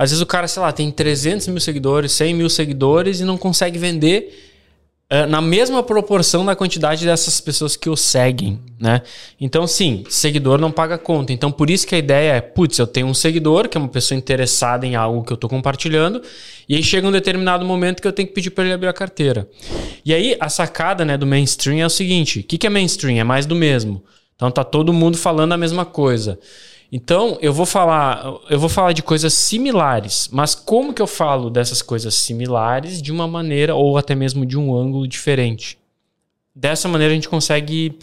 às vezes o cara, sei lá, tem 300 mil seguidores, 100 mil seguidores e não consegue vender uh, na mesma proporção da quantidade dessas pessoas que o seguem, né? Então, sim, seguidor não paga conta. Então, por isso que a ideia é, putz, eu tenho um seguidor, que é uma pessoa interessada em algo que eu estou compartilhando, e aí chega um determinado momento que eu tenho que pedir para ele abrir a carteira. E aí, a sacada né, do mainstream é o seguinte: o que, que é mainstream? É mais do mesmo. Então tá todo mundo falando a mesma coisa. Então, eu vou falar, eu vou falar de coisas similares, mas como que eu falo dessas coisas similares de uma maneira ou até mesmo de um ângulo diferente? Dessa maneira a gente consegue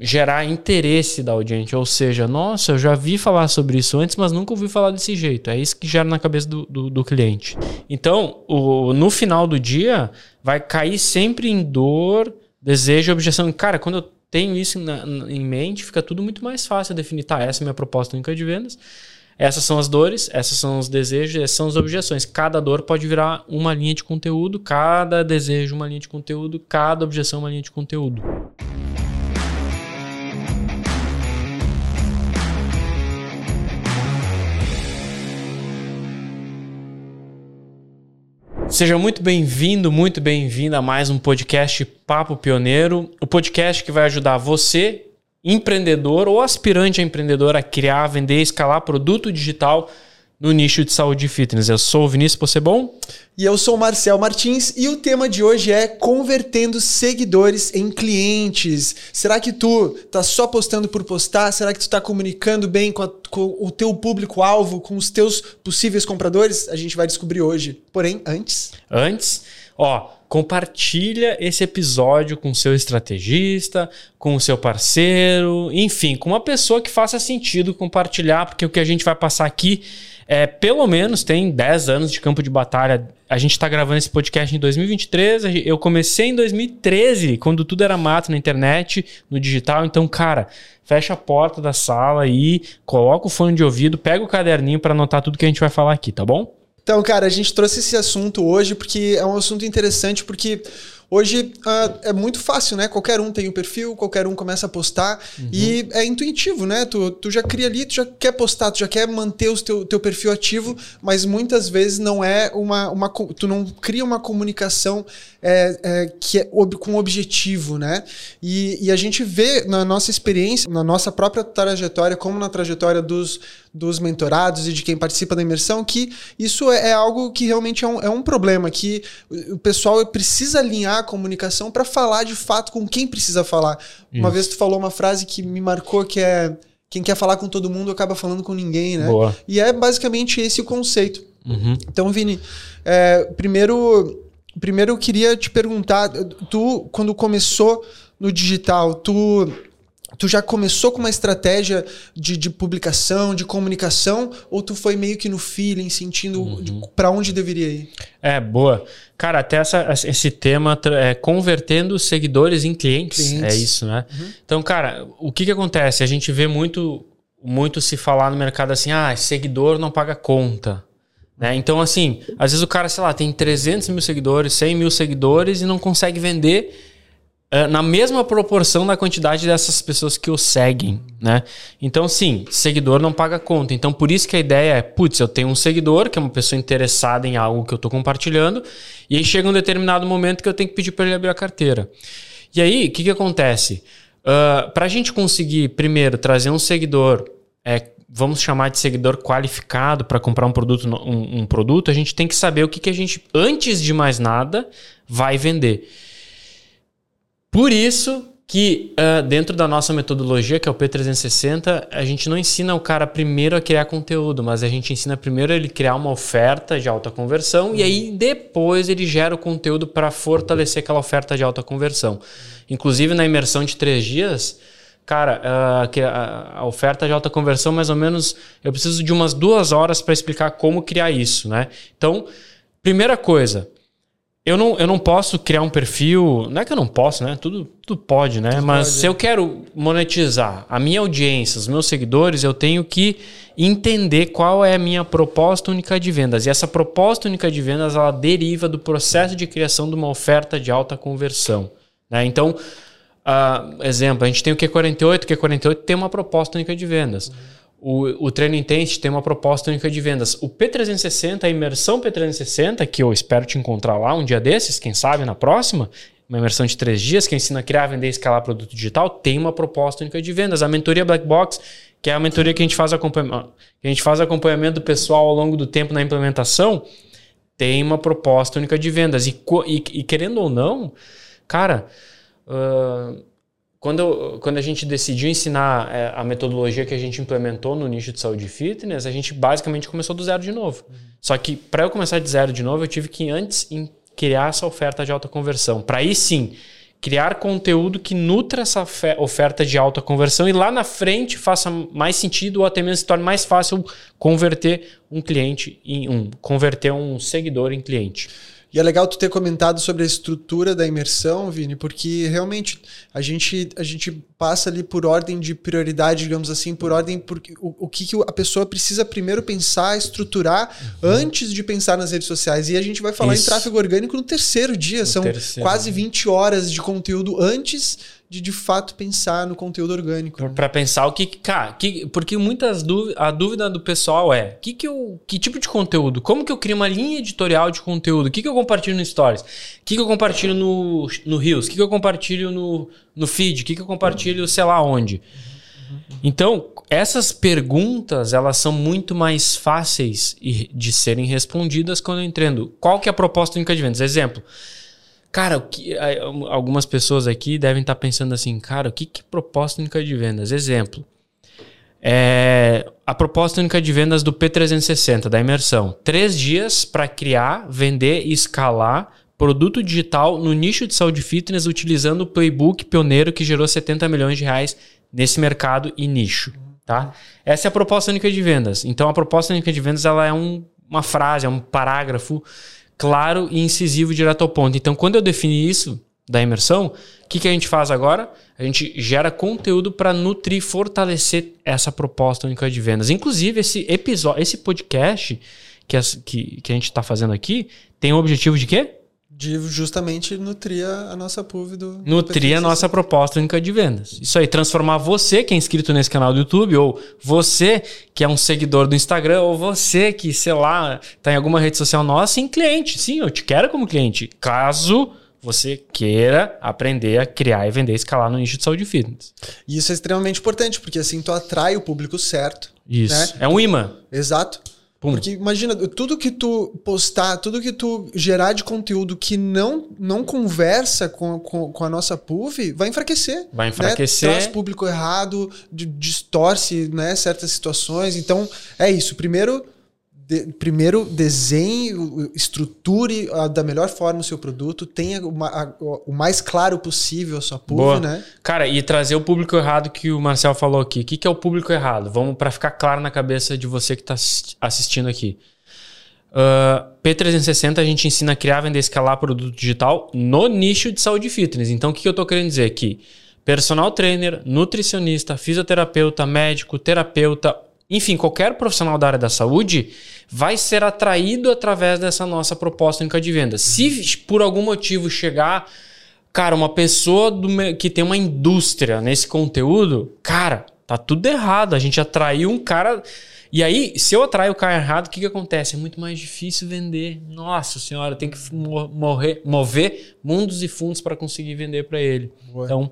gerar interesse da audiência, ou seja, nossa, eu já vi falar sobre isso antes, mas nunca ouvi falar desse jeito. É isso que gera na cabeça do, do, do cliente. Então, o, no final do dia, vai cair sempre em dor, desejo, objeção. Cara, quando eu tenho isso na, em mente, fica tudo muito mais fácil definir, tá, essa é a minha proposta única de vendas, essas são as dores, essas são os desejos, essas são as objeções. Cada dor pode virar uma linha de conteúdo, cada desejo uma linha de conteúdo, cada objeção uma linha de conteúdo. Seja muito bem-vindo, muito bem-vinda a mais um podcast Papo Pioneiro, o podcast que vai ajudar você, empreendedor ou aspirante a empreendedor, a criar, vender, escalar produto digital no nicho de saúde e fitness. Eu sou o Vinícius Possebon. E eu sou o Marcel Martins e o tema de hoje é convertendo seguidores em clientes. Será que tu tá só postando por postar? Será que tu tá comunicando bem com, a, com o teu público-alvo, com os teus possíveis compradores? A gente vai descobrir hoje. Porém, antes... Antes, ó, compartilha esse episódio com o seu estrategista, com o seu parceiro, enfim, com uma pessoa que faça sentido compartilhar, porque o que a gente vai passar aqui é, pelo menos tem 10 anos de campo de batalha. A gente está gravando esse podcast em 2023. Eu comecei em 2013, quando tudo era mato na internet, no digital. Então, cara, fecha a porta da sala aí, coloca o fone de ouvido, pega o caderninho para anotar tudo que a gente vai falar aqui, tá bom? Então, cara, a gente trouxe esse assunto hoje porque é um assunto interessante, porque Hoje uh, é muito fácil, né? Qualquer um tem o um perfil, qualquer um começa a postar uhum. e é intuitivo, né? Tu, tu já cria ali, tu já quer postar, tu já quer manter o teu, teu perfil ativo, mas muitas vezes não é uma, uma. Tu não cria uma comunicação é, é, que é ob, com objetivo, né? E, e a gente vê na nossa experiência, na nossa própria trajetória, como na trajetória dos, dos mentorados e de quem participa da imersão, que isso é, é algo que realmente é um, é um problema, que o pessoal precisa alinhar a comunicação para falar de fato com quem precisa falar. Isso. Uma vez tu falou uma frase que me marcou que é quem quer falar com todo mundo acaba falando com ninguém, né? Boa. E é basicamente esse o conceito. Uhum. Então, Vini, é, primeiro, primeiro eu queria te perguntar, tu quando começou no digital, tu Tu já começou com uma estratégia de, de, publicação, de comunicação, ou tu foi meio que no feeling, sentindo uhum. para onde deveria ir? É, boa. Cara, até essa, esse tema é convertendo seguidores em clientes. clientes. É isso, né? Uhum. Então, cara, o que, que acontece? A gente vê muito, muito se falar no mercado assim: ah, seguidor não paga conta. Né? Então, assim, às vezes o cara, sei lá, tem 300 mil seguidores, 100 mil seguidores e não consegue vender na mesma proporção da quantidade dessas pessoas que o seguem, né? Então, sim, seguidor não paga conta. Então, por isso que a ideia é, putz, eu tenho um seguidor, que é uma pessoa interessada em algo que eu estou compartilhando, e aí chega um determinado momento que eu tenho que pedir para ele abrir a carteira. E aí, o que, que acontece? Uh, para a gente conseguir, primeiro, trazer um seguidor, é, vamos chamar de seguidor qualificado para comprar um produto, um, um, produto, a gente tem que saber o que, que a gente, antes de mais nada, vai vender. Por isso que uh, dentro da nossa metodologia, que é o P360, a gente não ensina o cara primeiro a criar conteúdo, mas a gente ensina primeiro ele criar uma oferta de alta conversão uhum. e aí depois ele gera o conteúdo para fortalecer aquela oferta de alta conversão. Inclusive na imersão de três dias, cara, uh, a, a, oferta de alta conversão, mais ou menos, eu preciso de umas duas horas para explicar como criar isso, né? Então, primeira coisa, eu não, eu não posso criar um perfil. Não é que eu não posso, né? Tudo, tudo pode, né? Tudo Mas pode. se eu quero monetizar a minha audiência, os meus seguidores, eu tenho que entender qual é a minha proposta única de vendas. E essa proposta única de vendas ela deriva do processo de criação de uma oferta de alta conversão. Né? Então, uh, exemplo, a gente tem o Q48, o Q48 tem uma proposta única de vendas. O, o Treino Intense tem uma proposta única de vendas. O P360, a imersão P360, que eu espero te encontrar lá um dia desses, quem sabe na próxima, uma imersão de três dias que ensina a criar, vender e escalar produto digital, tem uma proposta única de vendas. A mentoria Black Box, que é a mentoria que a gente faz acompanhamento, a gente faz acompanhamento pessoal ao longo do tempo na implementação, tem uma proposta única de vendas. E, e, e querendo ou não, cara, uh, quando, quando a gente decidiu ensinar é, a metodologia que a gente implementou no nicho de saúde e fitness, a gente basicamente começou do zero de novo. Uhum. Só que para eu começar de zero de novo, eu tive que antes criar essa oferta de alta conversão. Para aí sim criar conteúdo que nutra essa oferta de alta conversão e lá na frente faça mais sentido ou até mesmo se torne mais fácil converter um cliente em um, converter um seguidor em cliente. E é legal tu ter comentado sobre a estrutura da imersão, Vini, porque realmente a gente, a gente passa ali por ordem de prioridade, digamos assim, por ordem porque o, o que, que a pessoa precisa primeiro pensar, estruturar uhum. antes de pensar nas redes sociais. E a gente vai falar Isso. em tráfego orgânico no terceiro dia, no são terceiro. quase 20 horas de conteúdo antes de de fato pensar no conteúdo orgânico. Né? Para pensar o que, cara, que, porque muitas dúvidas, a dúvida do pessoal é, que que eu, que tipo de conteúdo? Como que eu crio uma linha editorial de conteúdo? O que que eu compartilho no Stories? O que que eu compartilho no no Reels? O que que eu compartilho no no feed? O que que eu compartilho, sei lá onde? Então, essas perguntas, elas são muito mais fáceis de serem respondidas quando eu entendo qual que é a proposta única de vendas. Exemplo, Cara, o que, algumas pessoas aqui devem estar pensando assim, cara, o que, que proposta única de vendas? Exemplo. É, a proposta única de vendas do P360, da imersão. Três dias para criar, vender e escalar produto digital no nicho de saúde fitness utilizando o playbook pioneiro que gerou 70 milhões de reais nesse mercado e nicho. Tá? Essa é a proposta única de vendas. Então a proposta única de vendas ela é um, uma frase, é um parágrafo claro e incisivo direto ao ponto. Então, quando eu defini isso da imersão, o que, que a gente faz agora? A gente gera conteúdo para nutrir, fortalecer essa proposta única de vendas. Inclusive, esse episódio, esse podcast que, que, que a gente está fazendo aqui tem o objetivo de quê? De justamente nutrir a nossa PUV do. Nutrir a nossa proposta única de vendas. Isso aí, transformar você que é inscrito nesse canal do YouTube, ou você que é um seguidor do Instagram, ou você que, sei lá, está em alguma rede social nossa, em cliente. Sim, eu te quero como cliente. Caso você queira aprender a criar e vender escalar no nicho de saúde e fitness. E isso é extremamente importante, porque assim tu atrai o público certo. Isso. Né? É um imã. Exato. Pum. Porque imagina, tudo que tu postar, tudo que tu gerar de conteúdo que não, não conversa com, com, com a nossa PUV, vai enfraquecer. Vai né? enfraquecer. Né? Traz público errado, distorce né, certas situações. Então, é isso. Primeiro, de, primeiro desenhe, estruture a, da melhor forma o seu produto, tenha uma, a, o mais claro possível a sua PUV, né? Cara, e trazer o público errado que o Marcel falou aqui. O que, que é o público errado? Vamos para ficar claro na cabeça de você que está assistindo aqui. Uh, P360 a gente ensina a criar, vender, escalar produto digital no nicho de saúde e fitness. Então, o que, que eu estou querendo dizer aqui? Personal trainer, nutricionista, fisioterapeuta, médico, terapeuta, enfim, qualquer profissional da área da saúde vai ser atraído através dessa nossa proposta única de venda. Se por algum motivo chegar, cara, uma pessoa do, que tem uma indústria nesse conteúdo, cara, tá tudo errado. A gente atraiu um cara. E aí, se eu atraio o cara errado, o que, que acontece? É muito mais difícil vender. Nossa senhora, tem que morrer, mover mundos e fundos para conseguir vender para ele. Boa. Então,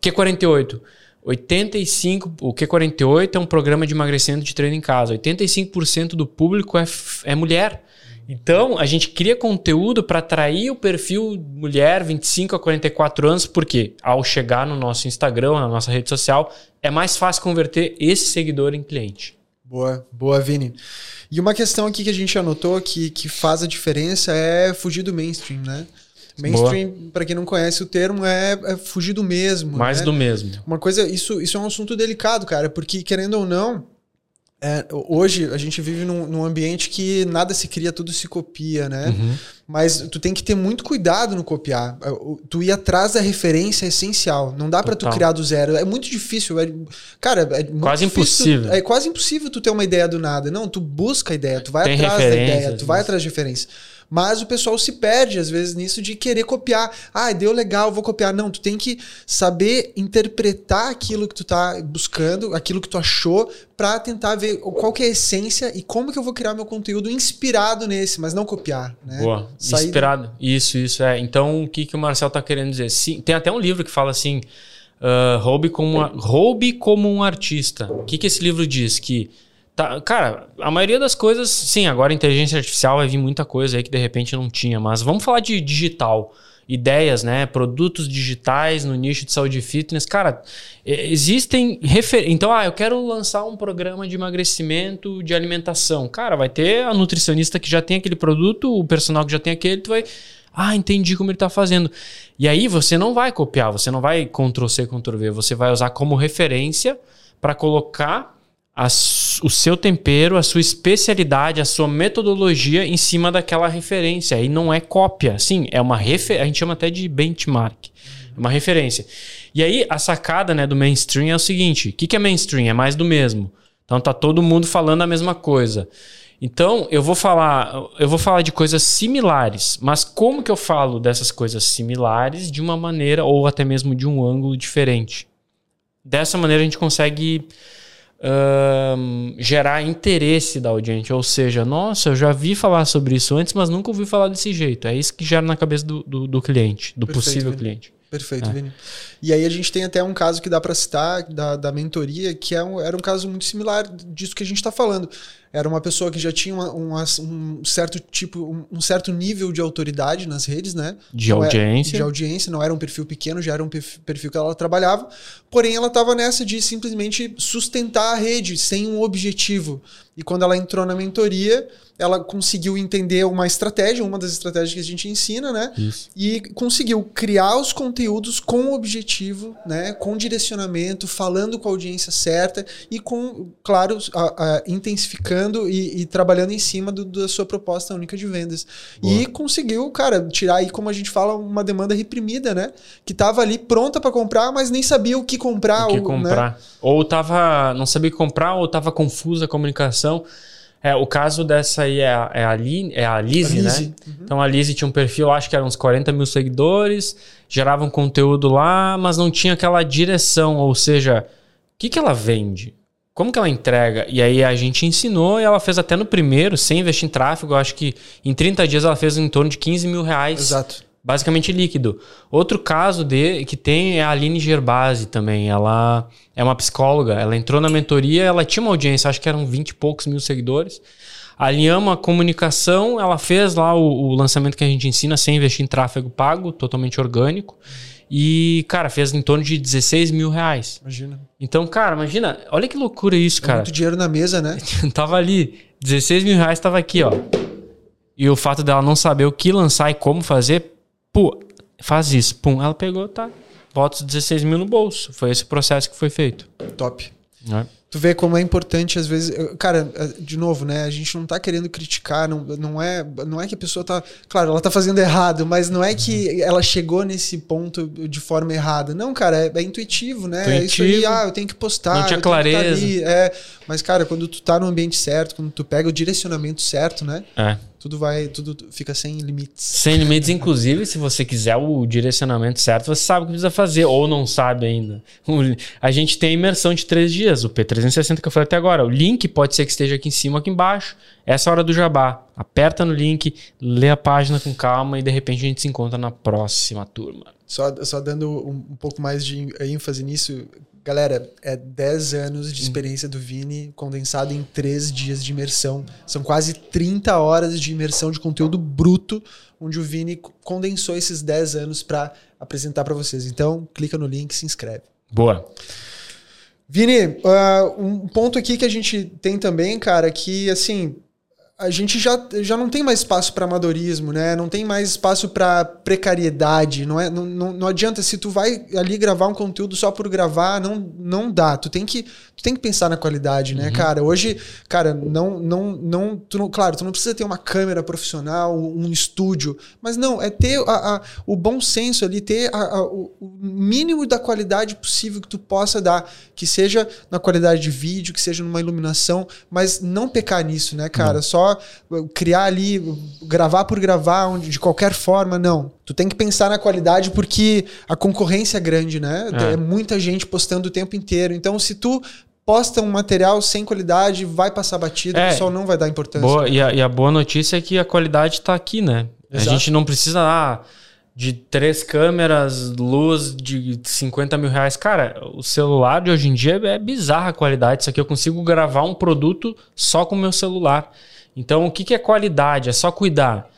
Q48. 85, o Q48 é um programa de emagrecimento de treino em casa. 85% do público é, é mulher. Então, a gente cria conteúdo para atrair o perfil mulher 25 a 44 anos, porque ao chegar no nosso Instagram, na nossa rede social, é mais fácil converter esse seguidor em cliente. Boa, boa, Vini. E uma questão aqui que a gente anotou que, que faz a diferença é fugir do mainstream, né? Mainstream, para quem não conhece o termo, é, é fugir do mesmo. Mais né? do mesmo. Uma coisa, isso, isso é um assunto delicado, cara, porque querendo ou não, é, hoje a gente vive num, num, ambiente que nada se cria, tudo se copia, né? Uhum. Mas tu tem que ter muito cuidado no copiar. Tu ir atrás da referência é essencial. Não dá para tu criar do zero. É muito difícil. É, cara, é quase difícil, impossível. É quase impossível tu ter uma ideia do nada. Não, tu busca a ideia, tu vai tem atrás da ideia, tu vai atrás de referência. Mas o pessoal se perde, às vezes, nisso de querer copiar. Ah, deu legal, vou copiar. Não, tu tem que saber interpretar aquilo que tu tá buscando, aquilo que tu achou, para tentar ver qual que é a essência e como que eu vou criar meu conteúdo inspirado nesse, mas não copiar. Né? Boa. Sair inspirado. Isso, isso. é. Então, o que, que o Marcel tá querendo dizer? Sim, tem até um livro que fala assim. Uh, roube, como, roube como um artista. O que, que esse livro diz? Que Tá, cara, a maioria das coisas, sim, agora inteligência artificial vai vir muita coisa aí que de repente não tinha, mas vamos falar de digital. Ideias, né? Produtos digitais no nicho de saúde e fitness. Cara, existem refer... Então, ah, eu quero lançar um programa de emagrecimento de alimentação. Cara, vai ter a nutricionista que já tem aquele produto, o personal que já tem aquele, tu vai. Ah, entendi como ele está fazendo. E aí você não vai copiar, você não vai Ctrl C, Ctrl V, você vai usar como referência para colocar a, o seu tempero, a sua especialidade, a sua metodologia em cima daquela referência. E não é cópia, sim, é uma referência. A gente chama até de benchmark. É uma referência. E aí, a sacada né, do mainstream é o seguinte: o que, que é mainstream? É mais do mesmo. Então tá todo mundo falando a mesma coisa. Então, eu vou falar, eu vou falar de coisas similares, mas como que eu falo dessas coisas similares de uma maneira ou até mesmo de um ângulo diferente? Dessa maneira a gente consegue gerar interesse da audiência. Ou seja, nossa, eu já vi falar sobre isso antes, mas nunca ouvi falar desse jeito. É isso que gera na cabeça do, do, do cliente, do Perfeito, possível Vini. cliente. Perfeito, é. Vini. E aí a gente tem até um caso que dá para citar da, da mentoria, que é um, era um caso muito similar disso que a gente está falando. Era uma pessoa que já tinha uma, uma, um certo tipo, um, um, certo nível de autoridade nas redes, né? De não audiência. Era, de audiência, não era um perfil pequeno, já era um perfil que ela trabalhava. Porém, ela estava nessa de simplesmente sustentar a rede sem um objetivo. E quando ela entrou na mentoria, ela conseguiu entender uma estratégia, uma das estratégias que a gente ensina, né? Isso. E conseguiu criar os conteúdos com objetivo, né? Com direcionamento, falando com a audiência certa e com, claro, a, a, intensificando e, e, trabalhando em cima do, da sua proposta única de vendas. Boa. E conseguiu, cara, tirar aí, como a gente fala, uma demanda reprimida, né? Que estava ali pronta para comprar, mas nem sabia o que comprar. O que ou, comprar. Né? Ou tava, não sabia comprar, ou estava confusa a comunicação. É, o caso dessa aí é a, é a, Li, é a Lizzie, né? Uhum. Então a Lizzie tinha um perfil, acho que eram uns 40 mil seguidores, gerava um conteúdo lá, mas não tinha aquela direção, ou seja, o que, que ela vende? Como que ela entrega? E aí a gente ensinou e ela fez até no primeiro, sem investir em tráfego, acho que em 30 dias ela fez em torno de 15 mil reais. Exato basicamente líquido. Outro caso de que tem é a Aline Gerbasi também. Ela é uma psicóloga. Ela entrou na mentoria, ela tinha uma audiência, acho que eram 20 e poucos mil seguidores. A comunicação, ela fez lá o, o, lançamento que a gente ensina sem investir em tráfego pago, totalmente orgânico. E, cara, fez em torno de 16 mil reais. Imagina. Então, cara, imagina, olha que loucura isso, é cara. Muito dinheiro na mesa, né? tava ali, 16 mil reais tava aqui, ó. E o fato dela não saber o que lançar e como fazer, faz isso. Pum, ela pegou, tá. Bota os 16 mil no bolso. Foi esse processo que foi feito. Top. É. Tu vê como é importante, às vezes. Cara, de novo, né? A gente não tá querendo criticar, não, não, é, não é que a pessoa tá. Claro, ela tá fazendo errado, mas não é que ela chegou nesse ponto de forma errada. Não, cara, é, é intuitivo, né? Intuitivo, é isso aí, ah, eu tenho que postar. Não tinha tá clareza. é, mas, cara, quando tu tá no ambiente certo, quando tu pega o direcionamento certo, né? É tudo vai, tudo fica sem limites. Sem limites, inclusive, se você quiser o direcionamento certo, você sabe o que precisa fazer, ou não sabe ainda. A gente tem a imersão de três dias, o P360 que eu falei até agora. O link pode ser que esteja aqui em cima, aqui embaixo. Essa é a hora do jabá. Aperta no link, lê a página com calma e de repente a gente se encontra na próxima turma. Só, só dando um, um pouco mais de ênfase nisso, Galera, é 10 anos de experiência do Vini condensado em 3 dias de imersão. São quase 30 horas de imersão de conteúdo bruto, onde o Vini condensou esses 10 anos para apresentar para vocês. Então, clica no link e se inscreve. Boa. Vini, uh, um ponto aqui que a gente tem também, cara, que assim, a gente já, já não tem mais espaço para amadorismo, né? Não tem mais espaço para precariedade. Não, é, não, não, não, adianta se tu vai ali gravar um conteúdo só por gravar, não, não dá. Tu tem que, tu tem que pensar na qualidade, né, uhum. cara? Hoje, cara, não, não, não, tu não, claro, tu não precisa ter uma câmera profissional, um estúdio, mas não, é ter a, a o bom senso ali, ter a, o, o mínimo da qualidade possível que tu possa dar, que seja na qualidade de vídeo, que seja numa iluminação, mas não pecar nisso, né, cara? Não. Só criar ali, gravar por gravar, onde, de qualquer forma, não. Tu tem que pensar na qualidade porque a concorrência é grande, né? É, é muita gente postando o tempo inteiro. Então, se tu posta um material sem qualidade, vai passar batido, é, o pessoal não vai dar importância. Boa, e, a, e, a, boa notícia é que a qualidade está aqui, né? Exato. A gente não precisa ah, de três câmeras, luz de 50 mil reais. Cara, o celular de hoje em dia é bizarra a qualidade. Isso aqui eu consigo gravar um produto só com o meu celular. Então, o que, que é qualidade? É só cuidar.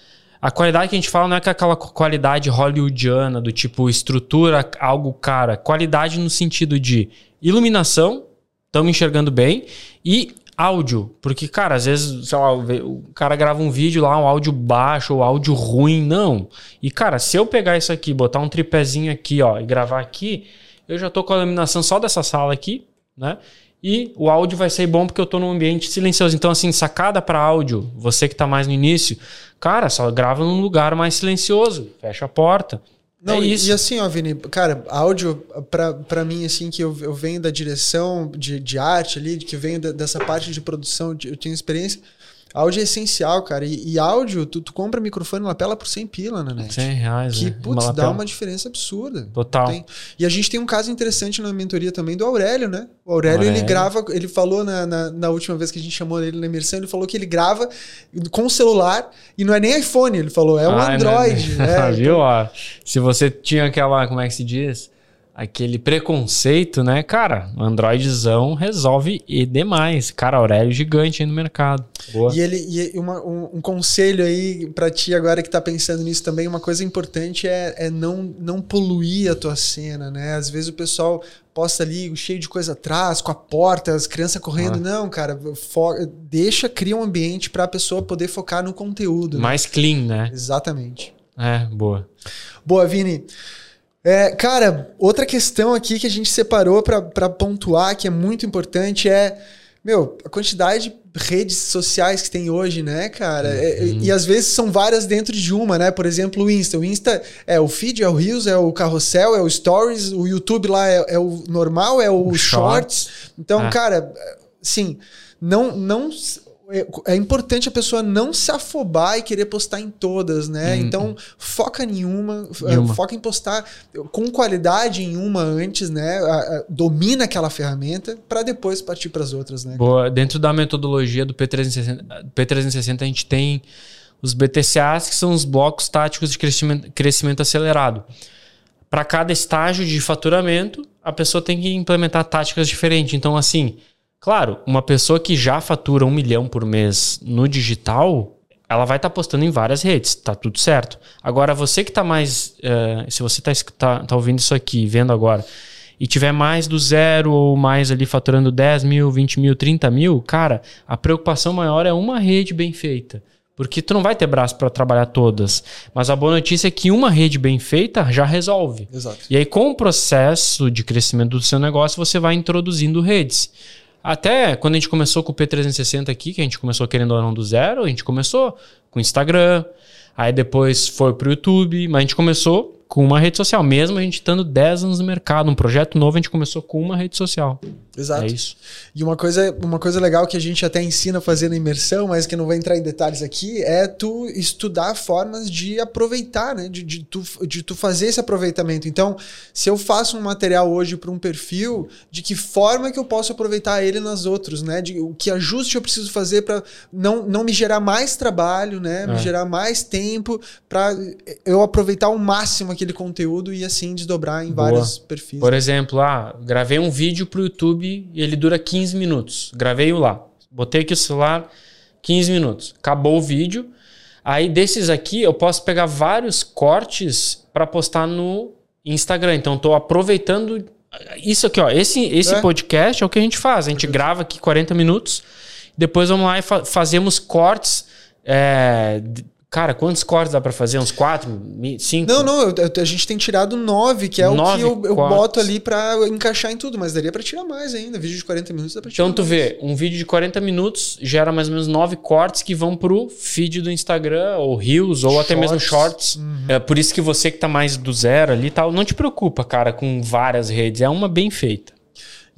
A qualidade que a gente fala não é aquela qualidade hollywoodiana, do tipo estrutura, algo cara. Qualidade no sentido de iluminação, estamos enxergando bem, e áudio. Porque, cara, às vezes, sei lá, o cara grava um vídeo lá, um áudio baixo ou áudio ruim. Não. E, cara, se eu pegar isso aqui, botar um tripézinho aqui, ó, e gravar aqui, eu já tô com a iluminação só dessa sala aqui, né? E o áudio vai ser bom porque eu estou num ambiente silencioso. Então, assim, sacada para áudio, você que está mais no início, cara, só grava num lugar mais silencioso, fecha a porta. Não, é isso. E, assim, ó, Vini, cara, áudio, para mim, assim, que eu, eu venho da direção de, de arte ali, que venho da, dessa parte de produção, de, eu tenho experiência. Áudio é essencial, cara. E, e áudio, tu, tu, compra microfone, lapela por 100 pila na net. 100 reais, Que, né? putz, uma dá uma diferença absurda. Total. Tem. E a gente tem um caso interessante na mentoria também do Aurélio, né? O Aurélio, Aurélio. ele grava, ele falou na, na, na, última vez que a gente chamou ele na imersão, ele falou que ele grava com o celular e não é nem iPhone, ele falou, é um ah, Android. Né? Viu? Ó, se você tinha aquela, como é que se diz? Aquele preconceito, né? Cara, Androidzão resolve e demais. Cara, Aurélio gigante aí no mercado. Boa. E ele e uma, um, um, conselho aí para ti agora que tá pensando nisso também, uma coisa importante é, é não, não poluir a tua cena, né? Às vezes o pessoal posta ali cheio de coisa atrás, com a porta, as crianças correndo. Ah. Não, cara, deixa, cria um ambiente para a pessoa poder focar no conteúdo. Né? Mais né? clean, né? Exatamente. É, boa. Boa, Vini. É, cara, outra questão aqui que a gente separou para pontuar, que é muito importante, é meu, a quantidade de redes sociais que tem hoje, né, cara? É, uhum. e às vezes são várias dentro de uma, né? Por exemplo, o Insta. O Insta é o feed, é o Reels, é o carrossel, é o Stories. O YouTube lá é, é o normal, é o, o Shorts. shorts. Então, é. cara, sim, não, não é, é importante a pessoa não se afobar e querer postar em todas, né? Hum. Então, foca em uma, uma, foca em postar com qualidade em uma antes, né? domina aquela ferramenta para depois partir para as outras, né? Boa. Dentro da metodologia do P360, P360 a gente tem os BTCAs, que são os blocos táticos de crescimento, crescimento acelerado. Para cada estágio de faturamento, a pessoa tem que implementar táticas diferentes. Então, assim, Claro, uma pessoa que já fatura um milhão por mês no digital, ela vai estar tá postando em várias redes, tá tudo certo. Agora, você que está mais. Uh, se você está tá, tá ouvindo isso aqui, vendo agora, e tiver mais do zero ou mais ali faturando 10 mil, 20 mil, 30 mil, cara, a preocupação maior é uma rede bem feita. Porque tu não vai ter braço para trabalhar todas. Mas a boa notícia é que uma rede bem feita já resolve. Exato. E aí, com o processo de crescimento do seu negócio, você vai introduzindo redes. Até quando a gente começou com o P360 aqui, que a gente começou querendo ou não do zero, a gente começou com Instagram, aí depois foi pro YouTube, mas a gente começou com uma rede social. Mesmo a gente estando 10 anos no mercado, um projeto novo, a gente começou com uma rede social. Exato. É isso. E uma coisa, uma coisa legal que a gente até ensina a fazer na imersão, mas que não vai entrar em detalhes aqui, é tu estudar formas de aproveitar, né? De, de, tu, de tu fazer esse aproveitamento. Então, se eu faço um material hoje para um perfil, de que forma que eu posso aproveitar ele nas outros, né? De, o que ajuste eu preciso fazer para não, não me gerar mais trabalho, né? Me é. gerar mais tempo para eu aproveitar ao máximo aquele conteúdo e assim desdobrar em Boa. vários perfis. Por exemplo, ah, gravei um vídeo para o YouTube e ele dura 15 minutos. Gravei-o lá. Botei aqui o celular, 15 minutos. Acabou o vídeo. Aí desses aqui eu posso pegar vários cortes para postar no Instagram. Então estou aproveitando isso aqui, ó. Esse, esse é. podcast é o que a gente faz. A gente grava aqui 40 minutos Depois vamos lá e fa fazemos cortes. É, Cara, quantos cortes dá para fazer? Uns quatro? Cinco? Não, não, eu, a gente tem tirado nove, que é nove o que eu, eu boto ali para encaixar em tudo, mas daria para tirar mais ainda. Vídeo de 40 minutos dá pra tirar Então tu mais. vê, um vídeo de 40 minutos gera mais ou menos nove cortes que vão pro feed do Instagram, ou Reels, ou shorts. até mesmo Shorts. Uhum. É por isso que você que tá mais do zero ali e tal, não te preocupa, cara, com várias redes. É uma bem feita.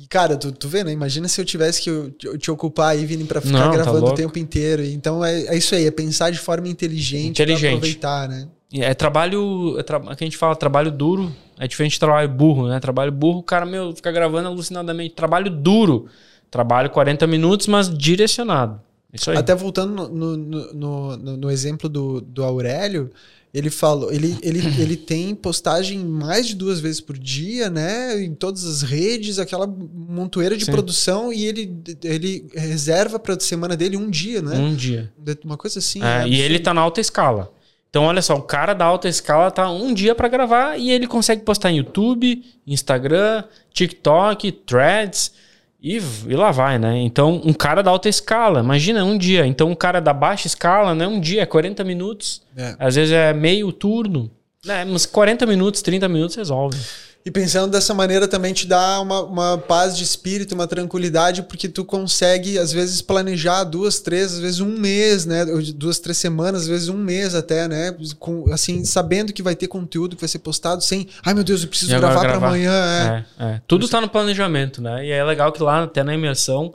E, cara, tu, tu vê, né? Imagina se eu tivesse que eu, eu te ocupar aí, Vini, pra ficar Não, tá gravando tá o tempo inteiro. Então é, é isso aí, é pensar de forma inteligente, inteligente. pra aproveitar, né? É trabalho. É tra... que a gente fala, trabalho duro. É diferente de trabalho burro, né? Trabalho burro, o cara, meu, fica gravando alucinadamente. Trabalho duro. Trabalho 40 minutos, mas direcionado. Isso aí. Até voltando no, no, no, no exemplo do, do Aurélio, ele falou, ele, ele, ele tem postagem mais de duas vezes por dia, né? Em todas as redes, aquela montoeira de Sim. produção e ele, ele reserva para a semana dele um dia, né? Um dia. Uma coisa assim. É, e ele tá na alta escala. Então, olha só, o cara da alta escala tá um dia para gravar e ele consegue postar em YouTube, Instagram, TikTok, Threads. E, e lá vai, né? Então, um cara da alta escala, imagina um dia. Então, um cara da baixa escala, né? Um dia, é 40 minutos. É. Às vezes é meio turno. Né? Uns 40 minutos, 30 minutos resolve. E pensando dessa maneira também te dá uma, uma paz de espírito, uma tranquilidade, porque tu consegue, às vezes, planejar duas, três, às vezes um mês, né? Duas, três semanas, às vezes um mês até, né? Com, assim, sabendo que vai ter conteúdo que vai ser postado sem. Ai meu Deus, eu preciso gravar, gravar. para amanhã. É. É, é. Tudo está no planejamento, né? E é legal que lá, até na imersão,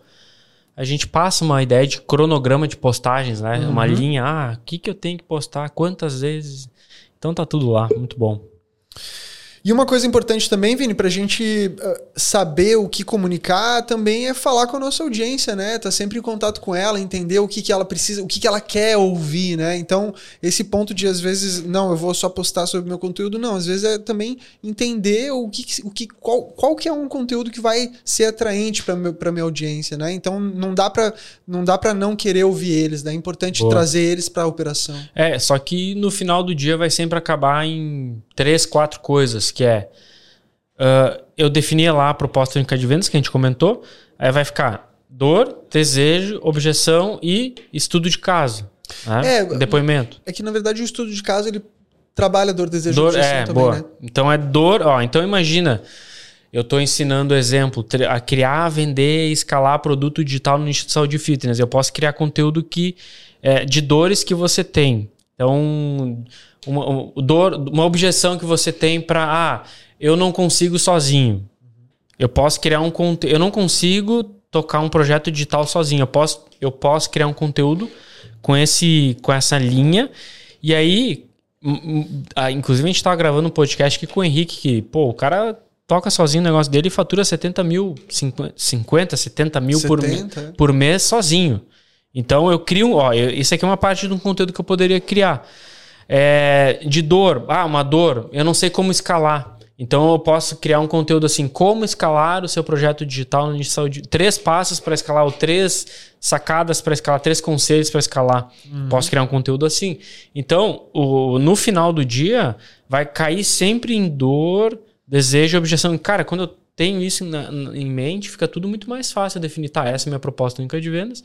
a gente passa uma ideia de cronograma de postagens, né? Uhum. Uma linha, ah, o que, que eu tenho que postar, quantas vezes. Então tá tudo lá, muito bom. E uma coisa importante também, Vini, para a gente uh, saber o que comunicar também é falar com a nossa audiência, né? Tá sempre em contato com ela, entender o que, que ela precisa, o que, que ela quer ouvir, né? Então, esse ponto de às vezes, não, eu vou só postar sobre meu conteúdo, não. Às vezes é também entender o que, o que qual, qual que é um conteúdo que vai ser atraente para minha audiência, né? Então, não dá para não dá para não querer ouvir eles, né? É importante Boa. trazer eles para a operação. É, só que no final do dia vai sempre acabar em três, quatro coisas que é uh, eu definia lá a proposta única de vendas que a gente comentou, aí vai ficar dor, desejo, objeção e estudo de caso. Né? É, Depoimento. É que na verdade o estudo de caso ele trabalha dor, desejo dor, objeção é, também, boa. né? Então é dor, ó, então imagina, eu estou ensinando exemplo a criar, vender, escalar produto digital no nicho de saúde e fitness. Eu posso criar conteúdo que é, de dores que você tem. Então, uma, uma, uma objeção que você tem para ah, eu não consigo sozinho. Eu posso criar um conteúdo. Eu não consigo tocar um projeto digital sozinho. Eu posso, eu posso criar um conteúdo com, esse, com essa linha. E aí, inclusive, a gente estava gravando um podcast aqui com o Henrique, que, pô, o cara toca sozinho o negócio dele e fatura 70 mil, 50, 70 mil 70, por, é. por mês sozinho. Então eu crio, ó, eu, isso aqui é uma parte de um conteúdo que eu poderia criar. É, de dor, ah, uma dor, eu não sei como escalar. Então eu posso criar um conteúdo assim, como escalar o seu projeto digital no de saúde, três passos para escalar, ou três sacadas para escalar, três conselhos para escalar. Uhum. Posso criar um conteúdo assim. Então, o, no final do dia, vai cair sempre em dor, desejo, objeção. Cara, quando eu tenho isso na, em mente, fica tudo muito mais fácil definir, tá, essa é a minha proposta única de vendas.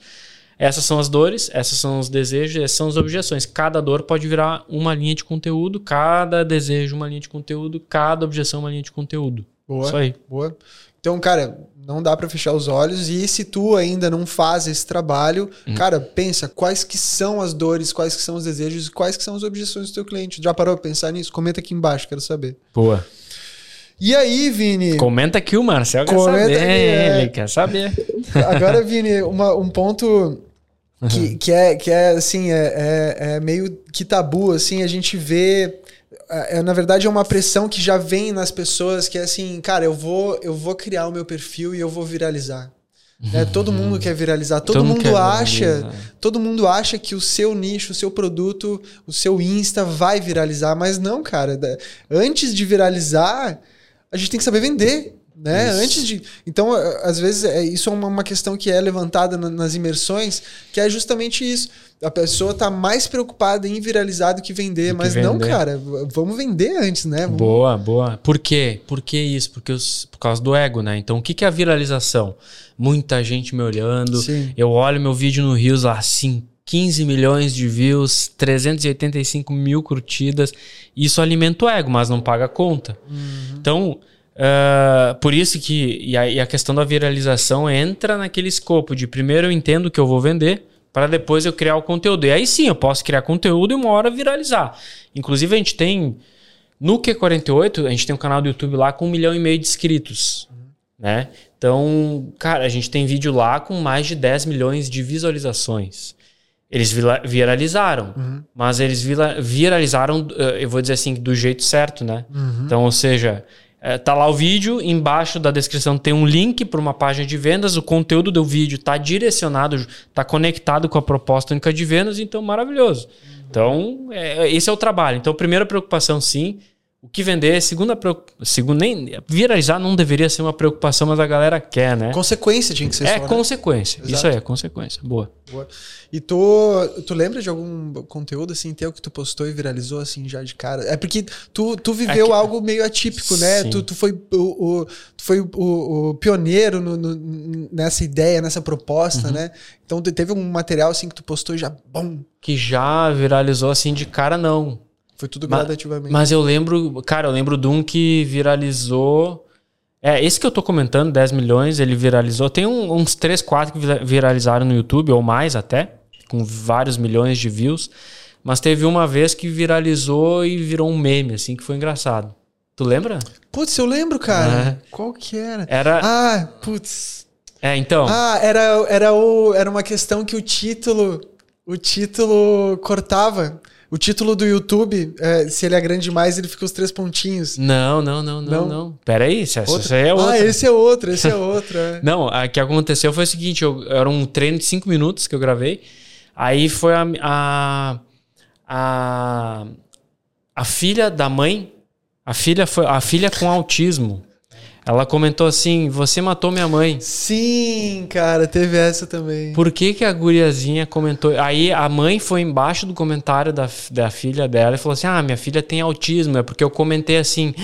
Essas são as dores, essas são os desejos, essas são as objeções. Cada dor pode virar uma linha de conteúdo, cada desejo uma linha de conteúdo, cada objeção uma linha de conteúdo. Boa. Isso aí. Boa. Então, cara, não dá para fechar os olhos e se tu ainda não faz esse trabalho, hum. cara, pensa quais que são as dores, quais que são os desejos e quais que são as objeções do teu cliente. Já parou pra pensar nisso? Comenta aqui embaixo, quero saber. Boa. E aí, Vini? Comenta aqui o Marcel quer Comenta saber. Aqui, é... Ele quer saber. Agora, Vini, uma, um ponto que, que, é, que é assim, é, é, é, meio que tabu, assim, a gente vê. É, é, na verdade, é uma pressão que já vem nas pessoas que é assim, cara, eu vou, eu vou criar o meu perfil e eu vou viralizar. Né? Todo mundo quer viralizar, todo, todo mundo acha, viralizar. todo mundo acha que o seu nicho, o seu produto, o seu Insta vai viralizar, mas não, cara. Antes de viralizar, a gente tem que saber vender né? Isso. Antes de. Então, às vezes, é, isso é uma, uma questão que é levantada na, nas imersões, que é justamente isso. A pessoa tá mais preocupada em viralizar do que vender, do mas que vender. não, cara, vamos vender antes, né? Vamos... Boa, boa. Por quê? Por que isso? Porque os, por causa do ego, né? Então, o que, que é a viralização? Muita gente me olhando. Sim. Eu olho meu vídeo no Rios lá, assim, 15 milhões de views, 385 mil curtidas. Isso alimenta o ego, mas não paga a conta. Uhum. Então, uh, por isso que e a, e a, questão da viralização entra naquele escopo de primeiro eu entendo o que eu vou vender, para depois eu criar o conteúdo. E aí sim, eu posso criar conteúdo e uma hora viralizar. Inclusive, a gente tem. No Q48, a gente tem um canal do YouTube lá com um milhão e meio de inscritos. Uhum. Né? Então, cara, a gente tem vídeo lá com mais de 10 milhões de visualizações. Eles viralizaram, uhum. mas eles viralizaram, eh, eu vou dizer assim, do jeito certo, né? Uhum. Então, ou seja, é, tá lá o vídeo, embaixo da descrição tem um link para uma página de vendas, o conteúdo do vídeo está direcionado, está conectado com a proposta única de vendas, então maravilhoso. Então, é, esse é o trabalho. Então, primeira preocupação, sim, o que vender, segunda segunda nem viralizar não deveria ser uma preocupação, mas a galera quer, né? Consequência tinha que ser. É só, né? consequência. Né? Isso aí é consequência. Boa. Boa. E tu, tu lembra de algum conteúdo assim teu que tu postou e viralizou assim já de cara? É porque tu, tu viveu é que... algo meio atípico, né? Tu, tu foi o, o tu foi o, o pioneiro no, no, nessa ideia, nessa proposta, uhum. né? Então teve um material assim que tu postou já bom. Que já viralizou assim de cara não. Foi tudo gradativamente. Mas, mas eu lembro, cara, eu lembro de um que viralizou. É, esse que eu tô comentando, 10 milhões, ele viralizou. Tem um, uns 3, 4 que viralizaram no YouTube, ou mais até, com vários milhões de views. Mas teve uma vez que viralizou e virou um meme, assim, que foi engraçado. Tu lembra? Putz, eu lembro, cara. É. Qual que era? Era. Ah, putz. É, então. Ah, era, era, o, era uma questão que o título. O título cortava. O título do YouTube, é, se ele é grande demais, ele fica os três pontinhos. Não, não, não, não, não. não. Pera aí, esse, esse é outro. Ah, esse é outro, esse é outro. É. não, o que aconteceu foi o seguinte, eu, era um treino de cinco minutos que eu gravei. Aí foi a, a, a, a filha da mãe, a filha, foi, a filha com autismo. Ela comentou assim: Você matou minha mãe. Sim, cara, teve essa também. Por que, que a guriazinha comentou? Aí a mãe foi embaixo do comentário da, da filha dela e falou assim: Ah, minha filha tem autismo. É porque eu comentei assim.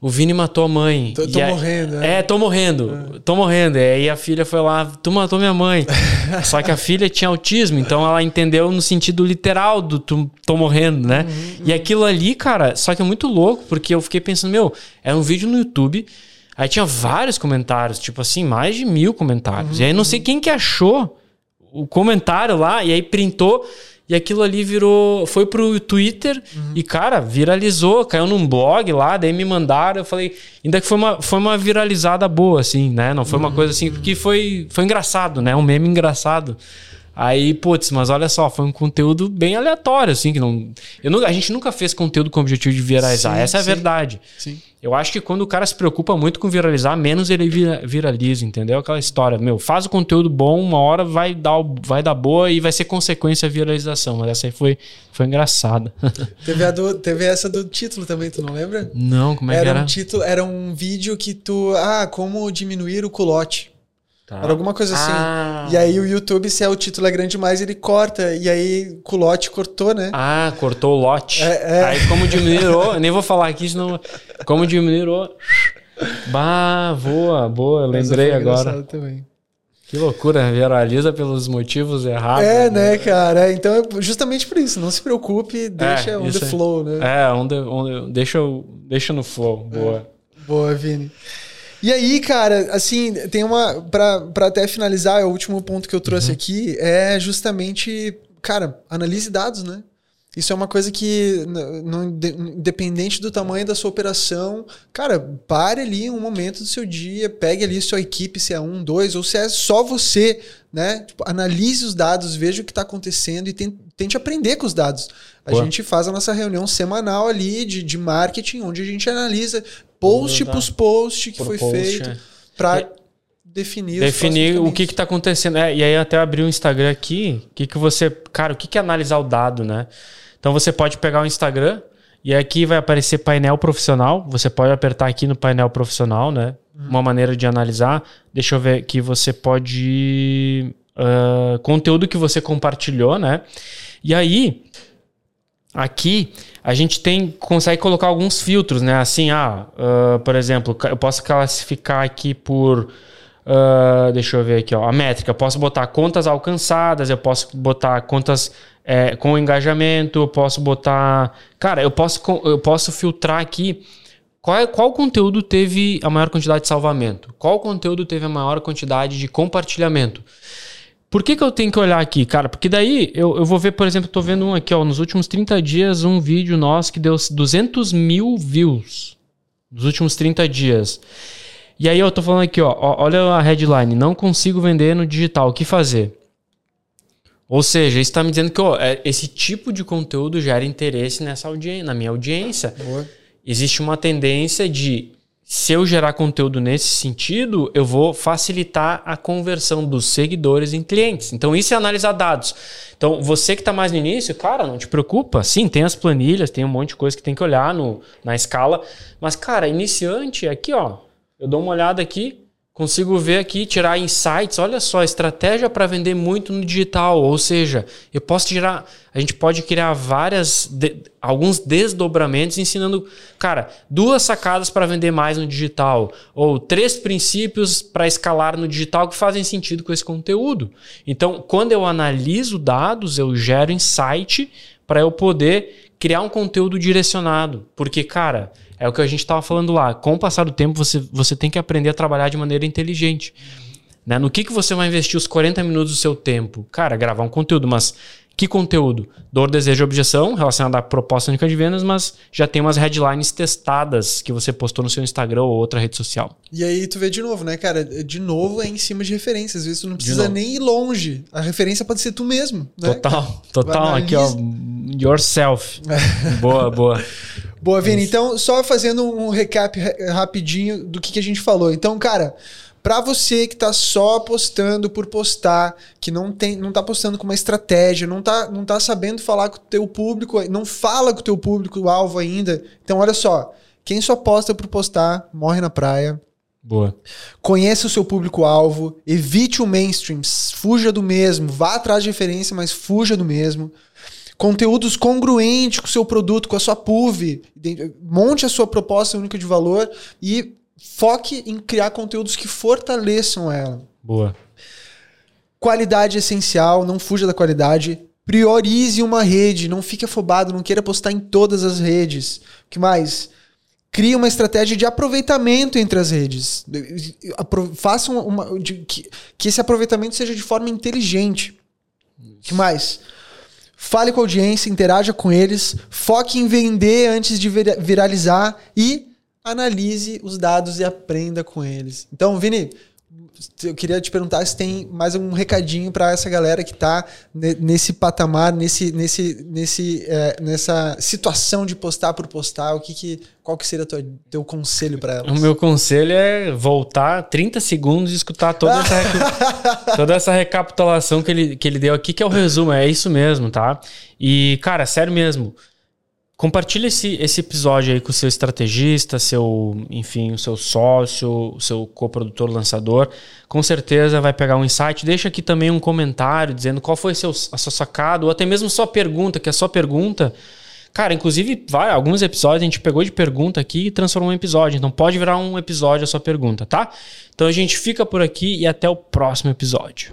O Vini matou a mãe. Tô, tô morrendo, né? É, tô morrendo. É. Tô morrendo. E aí a filha foi lá, tu matou minha mãe. Só que a filha tinha autismo, então ela entendeu no sentido literal do tu, tô morrendo, né? Uhum, e aquilo ali, cara, só que é muito louco, porque eu fiquei pensando, meu, é um vídeo no YouTube Aí tinha vários comentários, tipo assim, mais de mil comentários. Uhum. E aí não sei quem que achou o comentário lá, e aí printou, e aquilo ali virou. Foi pro Twitter uhum. e, cara, viralizou, caiu num blog lá, daí me mandaram. Eu falei, ainda que foi uma, foi uma viralizada boa, assim, né? Não foi uma uhum. coisa assim, porque foi, foi engraçado, né? Um meme engraçado. Aí, putz, mas olha só, foi um conteúdo bem aleatório, assim, que não. Eu não a gente nunca fez conteúdo com o objetivo de viralizar. Sim, Essa é a verdade. Sim. Eu acho que quando o cara se preocupa muito com viralizar, menos ele viraliza, entendeu? Aquela história, meu, faz o conteúdo bom, uma hora vai dar, vai dar boa e vai ser consequência a viralização. Mas essa aí foi, foi engraçada. Teve, do, teve essa do título também, tu não lembra? Não, como é era que era? Um título, era um vídeo que tu. Ah, como diminuir o culote. Tá. Era alguma coisa assim. Ah. E aí o YouTube, se é o título é grande demais, ele corta. E aí o lote cortou, né? Ah, cortou o lote. É, é. Aí como diminuiu, nem vou falar aqui, senão. Como diminuiu. Bah, boa, boa, lembrei agora. Também. Que loucura, viraliza pelos motivos errados. É, né, né cara? Então, é justamente por isso, não se preocupe, deixa é, on the flow, né? É, on the, on the, deixa, deixa no flow. Boa. É. Boa, Vini. E aí, cara, assim, tem uma. para até finalizar, é o último ponto que eu trouxe uhum. aqui, é justamente, cara, analise dados, né? Isso é uma coisa que, independente do tamanho da sua operação, cara, pare ali um momento do seu dia, pegue ali sua equipe, se é um, dois, ou se é só você, né? Tipo, analise os dados, veja o que está acontecendo e tente, tente, aprender com os dados. A Boa. gente faz a nossa reunião semanal ali de, de marketing, onde a gente analisa post por post que por foi post, feito é. para definir definir o que está acontecendo é, e aí até abrir o Instagram aqui o que que você cara o que que é analisar o dado né então você pode pegar o Instagram E aqui vai aparecer painel profissional. Você pode apertar aqui no painel profissional, né? Uhum. Uma maneira de analisar. Deixa eu ver que você pode. Uh, conteúdo que você compartilhou, né? E aí, aqui a gente tem consegue colocar alguns filtros, né? Assim, ah, uh, por exemplo, eu posso classificar aqui por Uh, deixa eu ver aqui, ó, a métrica. Eu posso botar contas alcançadas, eu posso botar contas é, com engajamento, eu posso botar. Cara, eu posso, eu posso filtrar aqui qual, qual conteúdo teve a maior quantidade de salvamento, qual conteúdo teve a maior quantidade de compartilhamento. Por que, que eu tenho que olhar aqui, cara? Porque daí eu, eu vou ver, por exemplo, tô vendo um aqui, ó, nos últimos 30 dias, um vídeo nosso que deu 200 mil views. Nos últimos 30 dias. E aí eu tô falando aqui, ó, olha a headline, não consigo vender no digital, o que fazer? Ou seja, isso está me dizendo que ó, é, esse tipo de conteúdo gera interesse nessa audiência, na minha audiência. Boa. Existe uma tendência de, se eu gerar conteúdo nesse sentido, eu vou facilitar a conversão dos seguidores em clientes. Então, isso é analisar dados. Então, você que está mais no início, cara, não te preocupa. Sim, tem as planilhas, tem um monte de coisa que tem que olhar no, na escala. Mas, cara, iniciante, aqui, ó, eu dou uma olhada aqui, consigo ver aqui, tirar insights. Olha só, estratégia para vender muito no digital. Ou seja, eu posso tirar. A gente pode criar várias. De, alguns desdobramentos ensinando, cara, duas sacadas para vender mais no digital. Ou três princípios para escalar no digital que fazem sentido com esse conteúdo. Então, quando eu analiso dados, eu gero insight para eu poder criar um conteúdo direcionado. Porque, cara é o que a gente estava falando lá. Com o passar do tempo, você, você tem que aprender a trabalhar de maneira inteligente. Né? No que, que você vai investir os 40 minutos do seu tempo? Cara, gravar um conteúdo, mas que conteúdo? Dor, desejo e objeção relacionado à proposta única de vendas, mas já tem umas headlines testadas que você postou no seu Instagram ou outra rede social. E aí tu vê de novo, né, cara? De novo é em cima de referências. Às vezes tu não precisa nem ir longe. A referência pode ser tu mesmo. Né, total, total. Aqui, ó. Yourself. boa, boa. Boa, Vini. Então, só fazendo um recap rapidinho do que, que a gente falou. Então, cara, para você que tá só postando por postar, que não tem, não tá postando com uma estratégia, não tá, não tá sabendo falar com o teu público, não fala com o teu público alvo ainda. Então, olha só, quem só posta por postar, morre na praia. Boa. Conheça o seu público-alvo, evite o mainstream, fuja do mesmo, vá atrás de referência, mas fuja do mesmo conteúdos congruentes com o seu produto, com a sua PUV, monte a sua proposta única de valor e foque em criar conteúdos que fortaleçam ela. Boa. Qualidade essencial, não fuja da qualidade. Priorize uma rede, não fique afobado, não queira postar em todas as redes. O que mais? Crie uma estratégia de aproveitamento entre as redes. Faça uma, uma de, que, que esse aproveitamento seja de forma inteligente. O que mais? Fale com a audiência, interaja com eles, foque em vender antes de viralizar e analise os dados e aprenda com eles. Então, Vini, eu queria te perguntar se tem mais um recadinho para essa galera que está nesse patamar, nesse, nesse, nesse, é, nessa situação de postar por postar. O que, que qual que seria o teu conselho para elas? O meu conselho é voltar 30 segundos e escutar toda essa, toda essa recapitulação que ele, que ele deu aqui, que é o resumo. É isso mesmo, tá? E, cara, sério mesmo. Compartilhe esse, esse episódio aí com o seu estrategista, seu, enfim, o seu sócio, o seu coprodutor lançador. Com certeza vai pegar um insight. Deixa aqui também um comentário dizendo qual foi seu, a sua sacada, ou até mesmo sua pergunta, que a sua pergunta. Cara, inclusive, vai, alguns episódios a gente pegou de pergunta aqui e transformou em episódio. Então pode virar um episódio a sua pergunta, tá? Então a gente fica por aqui e até o próximo episódio.